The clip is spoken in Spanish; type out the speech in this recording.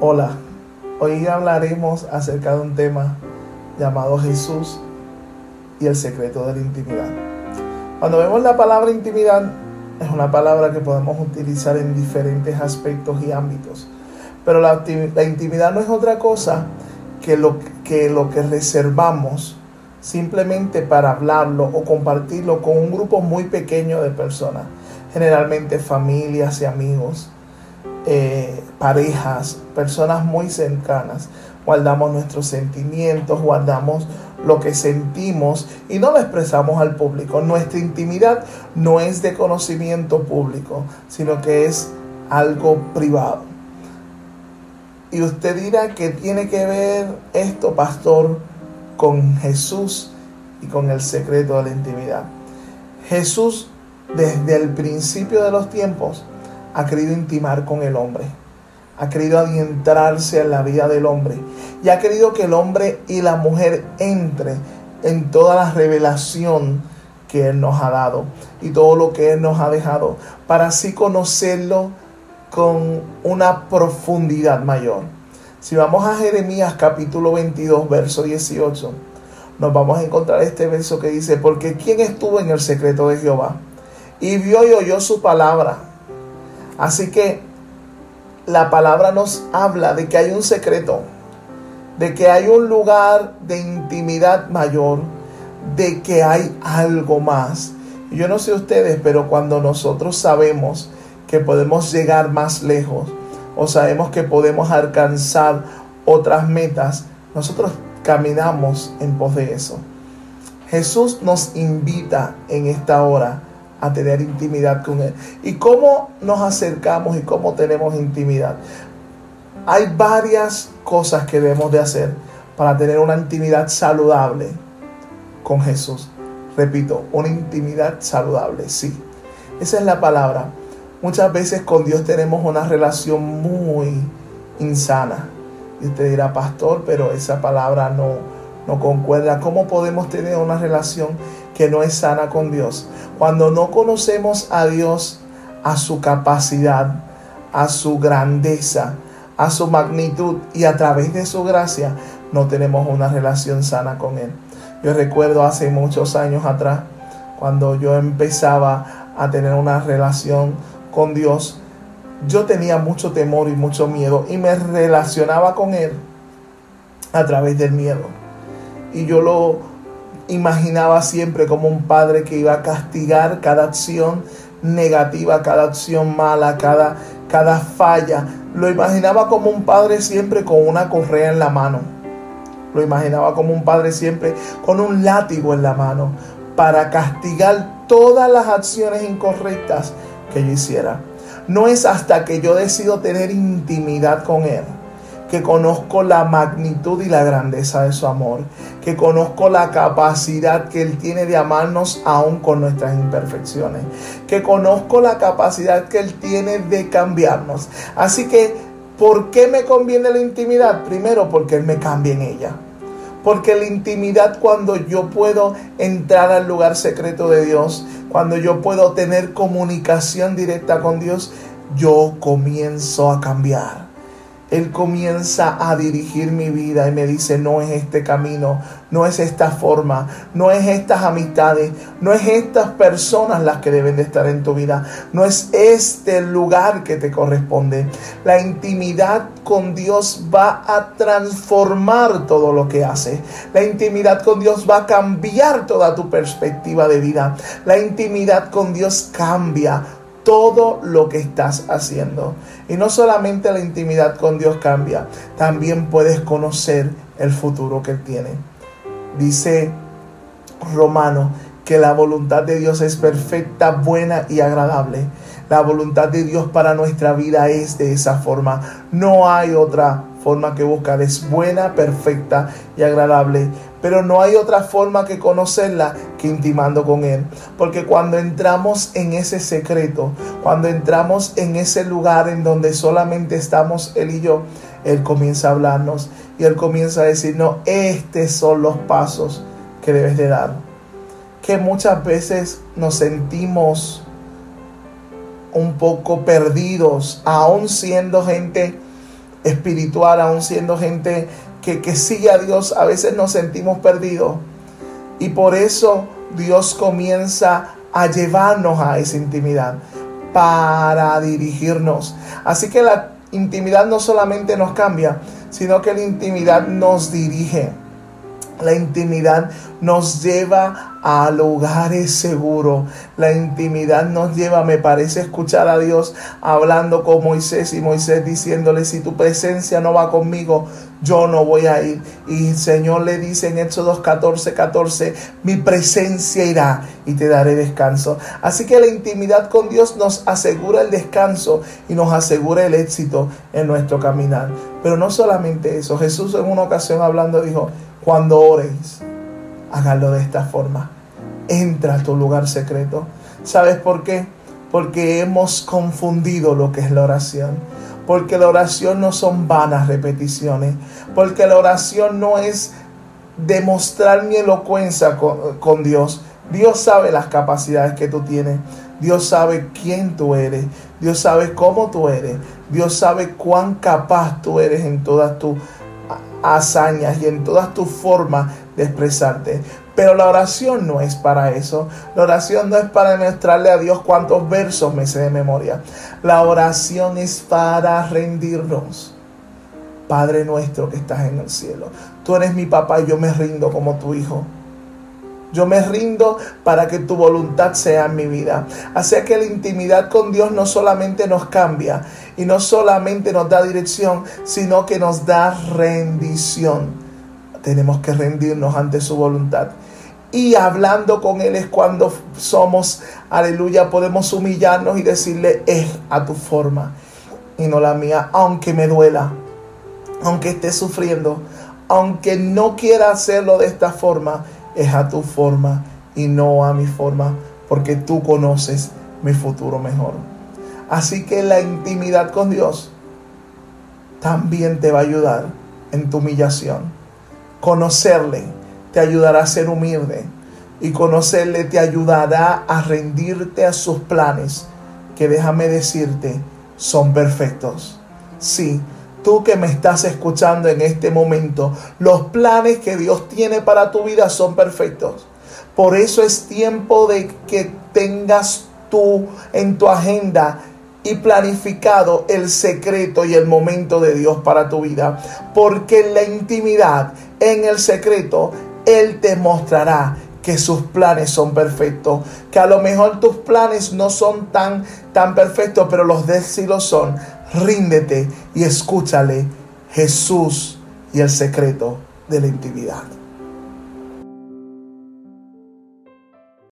Hola, hoy hablaremos acerca de un tema llamado Jesús y el secreto de la intimidad. Cuando vemos la palabra intimidad, es una palabra que podemos utilizar en diferentes aspectos y ámbitos. Pero la, intimidad no es otra cosa que lo, que lo que reservamos simplemente para hablarlo o compartirlo con un grupo muy pequeño de personas, generalmente familias y amigos, eh, parejas, personas muy cercanas. Guardamos nuestros sentimientos, guardamos lo que sentimos y no lo expresamos al público. Nuestra intimidad no es de conocimiento público, sino que es algo privado. Y usted dirá que tiene que ver esto, pastor, con Jesús y con el secreto de la intimidad. Jesús desde el principio de los tiempos ha querido intimar con el hombre, ha querido adentrarse en la vida del hombre y ha querido que el hombre y la mujer entre en toda la revelación que Él nos ha dado y todo lo que Él nos ha dejado para así conocerlo con una profundidad mayor. Si vamos a Jeremías capítulo 22, verso 18, nos vamos a encontrar este verso que dice, porque ¿quién estuvo en el secreto de Jehová? Y vio y oyó su palabra Así que la palabra nos habla de que hay un secreto, de que hay un lugar de intimidad mayor, de que hay algo más. Yo no sé ustedes, pero cuando nosotros sabemos que podemos llegar más lejos o sabemos que podemos alcanzar otras metas, nosotros caminamos en pos de eso. Jesús nos invita en esta hora a tener intimidad con Él. ¿Y cómo nos acercamos y cómo tenemos intimidad? Hay varias cosas que debemos de hacer para tener una intimidad saludable con Jesús. Repito, una intimidad saludable, sí. Esa es la palabra. Muchas veces con Dios tenemos una relación muy insana. Y usted dirá, pastor, pero esa palabra no, no concuerda. ¿Cómo podemos tener una relación que no es sana con Dios. Cuando no conocemos a Dios, a su capacidad, a su grandeza, a su magnitud y a través de su gracia, no tenemos una relación sana con Él. Yo recuerdo hace muchos años atrás, cuando yo empezaba a tener una relación con Dios, yo tenía mucho temor y mucho miedo y me relacionaba con Él a través del miedo. Y yo lo, imaginaba siempre como un padre que iba a castigar cada acción negativa, cada acción mala, cada, cada falla. Lo imaginaba como un padre siempre con una correa en la mano. Lo imaginaba como un padre siempre con un látigo en la mano para castigar todas las acciones incorrectas que yo hiciera. No es hasta que yo decido tener intimidad con Él que conozco la magnitud y la grandeza de su amor, que conozco la capacidad que Él tiene de amarnos aún con nuestras imperfecciones, que conozco la capacidad que Él tiene de cambiarnos. Así que, ¿por qué me conviene la intimidad? Primero, porque Él me cambia en ella. Porque la intimidad cuando yo puedo entrar al lugar secreto de Dios, cuando yo puedo tener comunicación directa con Dios, yo comienzo a cambiar. Él comienza a dirigir mi vida y me dice, no es este camino, no es esta forma, no es estas amistades, no es estas personas las que deben de estar en tu vida, no es este lugar que te corresponde. La intimidad con Dios va a transformar todo lo que hace. La intimidad con Dios va a cambiar toda tu perspectiva de vida. La intimidad con Dios cambia todo lo que estás haciendo. Y no solamente la intimidad con Dios cambia, también puedes conocer el futuro que tiene. Dice Romano que la voluntad de Dios es perfecta, buena y agradable. La voluntad de Dios para nuestra vida es de esa forma. No hay otra forma que buscar. Es buena, perfecta y agradable. Pero no hay otra forma que conocerla que intimando con Él. Porque cuando entramos en ese secreto, cuando entramos en ese lugar en donde solamente estamos Él y yo, Él comienza a hablarnos y Él comienza a decirnos, estos son los pasos que debes de dar. Que muchas veces nos sentimos un poco perdidos, aún siendo gente espiritual, aún siendo gente que, sigue a Dios, a veces nos sentimos perdidos. Y por eso Dios comienza a llevarnos a esa intimidad para dirigirnos. Así que la intimidad no solamente nos cambia, sino que la intimidad nos dirige. La intimidad nos lleva a lugares seguros. La intimidad nos lleva, me parece, escuchar a Dios hablando con Moisés y Moisés diciéndole, si tu presencia no va conmigo, yo no voy a ir. Y el Señor le dice en Éxodo 14, 14, mi presencia irá y te daré descanso. Así que la intimidad con Dios nos asegura el descanso y nos asegura el éxito en nuestro caminar. Pero no solamente eso, Jesús en una ocasión hablando dijo, cuando ores, hágalo de esta forma. Entra a tu lugar secreto. ¿Sabes por qué? Porque hemos confundido lo que es la oración. Porque la oración no son vanas repeticiones. Porque la oración no es demostrar mi elocuencia con, Dios. Dios sabe las capacidades que tú tienes. Dios sabe quién tú eres. Dios sabe cómo tú eres. Dios sabe cuán capaz tú eres en todas tus hazañas y en todas tus formas de expresarte. Pero la oración no es para eso. La oración no es para demostrarle a Dios cuántos versos me sé de memoria. La oración es para rendirnos. Padre nuestro que estás en el cielo. Tú eres mi papá y yo me rindo como tu hijo. Yo me rindo para que tu voluntad sea en mi vida. Así que la intimidad con Dios no solamente nos cambia y no solamente nos da dirección, sino que nos da rendición. Tenemos que rendirnos ante su voluntad. Y hablando con Él es cuando somos, aleluya, podemos humillarnos y decirle, es a tu forma y no la mía, aunque me duela, aunque esté sufriendo, aunque no quiera hacerlo de esta forma, es a tu forma y no a mi forma, porque tú conoces mi futuro mejor. Así que la intimidad con Dios también te va a ayudar en tu humillación. Conocerle te ayudará a ser humilde y conocerle te ayudará a rendirte a sus planes, que déjame decirte, son perfectos. Sí, tú que me estás escuchando en este momento, los planes que Dios tiene para tu vida son perfectos. Por eso es tiempo de que tengas tú en tu agenda y planificado el secreto y el momento de Dios para tu vida. Porque la intimidad, en el secreto, Él te mostrará que sus planes son perfectos. Que a lo mejor tus planes no son tan, tan perfectos, pero los de sí lo son ríndete y escúchale Jesús y el secreto de la intimidad.